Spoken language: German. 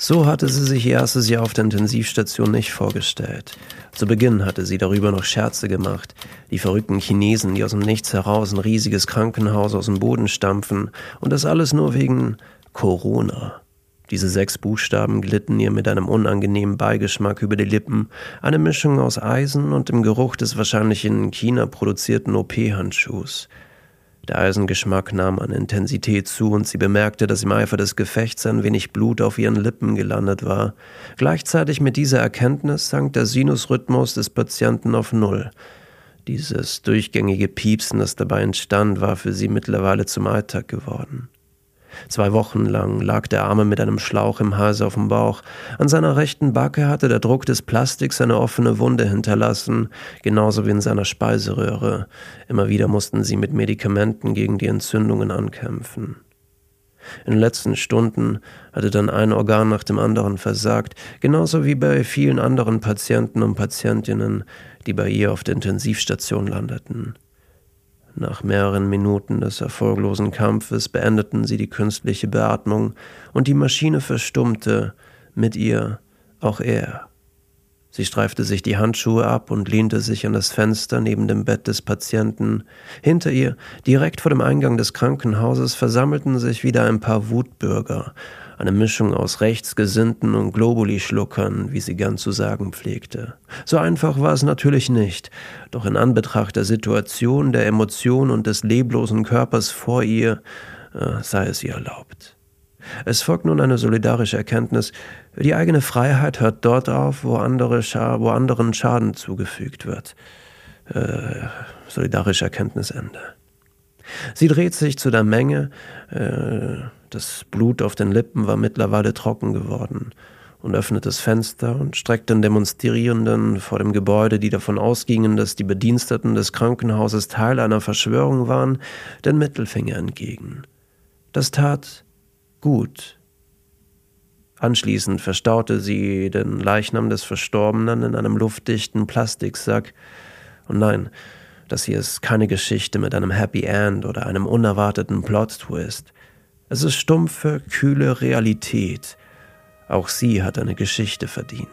So hatte sie sich ihr erstes Jahr auf der Intensivstation nicht vorgestellt. Zu Beginn hatte sie darüber noch Scherze gemacht. Die verrückten Chinesen, die aus dem Nichts heraus ein riesiges Krankenhaus aus dem Boden stampfen. Und das alles nur wegen Corona. Diese sechs Buchstaben glitten ihr mit einem unangenehmen Beigeschmack über die Lippen, eine Mischung aus Eisen und dem Geruch des wahrscheinlich in China produzierten OP-Handschuhs. Der Eisengeschmack nahm an Intensität zu und sie bemerkte, dass im Eifer des Gefechts ein wenig Blut auf ihren Lippen gelandet war. Gleichzeitig mit dieser Erkenntnis sank der Sinusrhythmus des Patienten auf Null. Dieses durchgängige Piepsen, das dabei entstand, war für sie mittlerweile zum Alltag geworden. Zwei Wochen lang lag der Arme mit einem Schlauch im Hals auf dem Bauch. An seiner rechten Backe hatte der Druck des Plastiks eine offene Wunde hinterlassen, genauso wie in seiner Speiseröhre. Immer wieder mussten sie mit Medikamenten gegen die Entzündungen ankämpfen. In den letzten Stunden hatte dann ein Organ nach dem anderen versagt, genauso wie bei vielen anderen Patienten und Patientinnen, die bei ihr auf der Intensivstation landeten. Nach mehreren Minuten des erfolglosen Kampfes beendeten sie die künstliche Beatmung und die Maschine verstummte, mit ihr auch er. Sie streifte sich die Handschuhe ab und lehnte sich an das Fenster neben dem Bett des Patienten. Hinter ihr, direkt vor dem Eingang des Krankenhauses, versammelten sich wieder ein paar Wutbürger, eine Mischung aus Rechtsgesinnten und Globuli-Schluckern, wie sie gern zu sagen pflegte. So einfach war es natürlich nicht, doch in Anbetracht der Situation, der Emotion und des leblosen Körpers vor ihr, äh, sei es ihr erlaubt. Es folgt nun eine solidarische Erkenntnis, die eigene Freiheit hört dort auf, wo, andere Scha wo anderen Schaden zugefügt wird. Äh, solidarische Erkenntnisende. Sie dreht sich zu der Menge, äh, das Blut auf den Lippen war mittlerweile trocken geworden und öffnet das Fenster und streckt den Demonstrierenden vor dem Gebäude, die davon ausgingen, dass die Bediensteten des Krankenhauses Teil einer Verschwörung waren, den Mittelfinger entgegen. Das tat gut. Anschließend verstaute sie den Leichnam des Verstorbenen in einem luftdichten Plastiksack. Und nein, das hier ist keine Geschichte mit einem Happy End oder einem unerwarteten Plot-Twist. Es ist stumpfe, kühle Realität. Auch sie hat eine Geschichte verdient.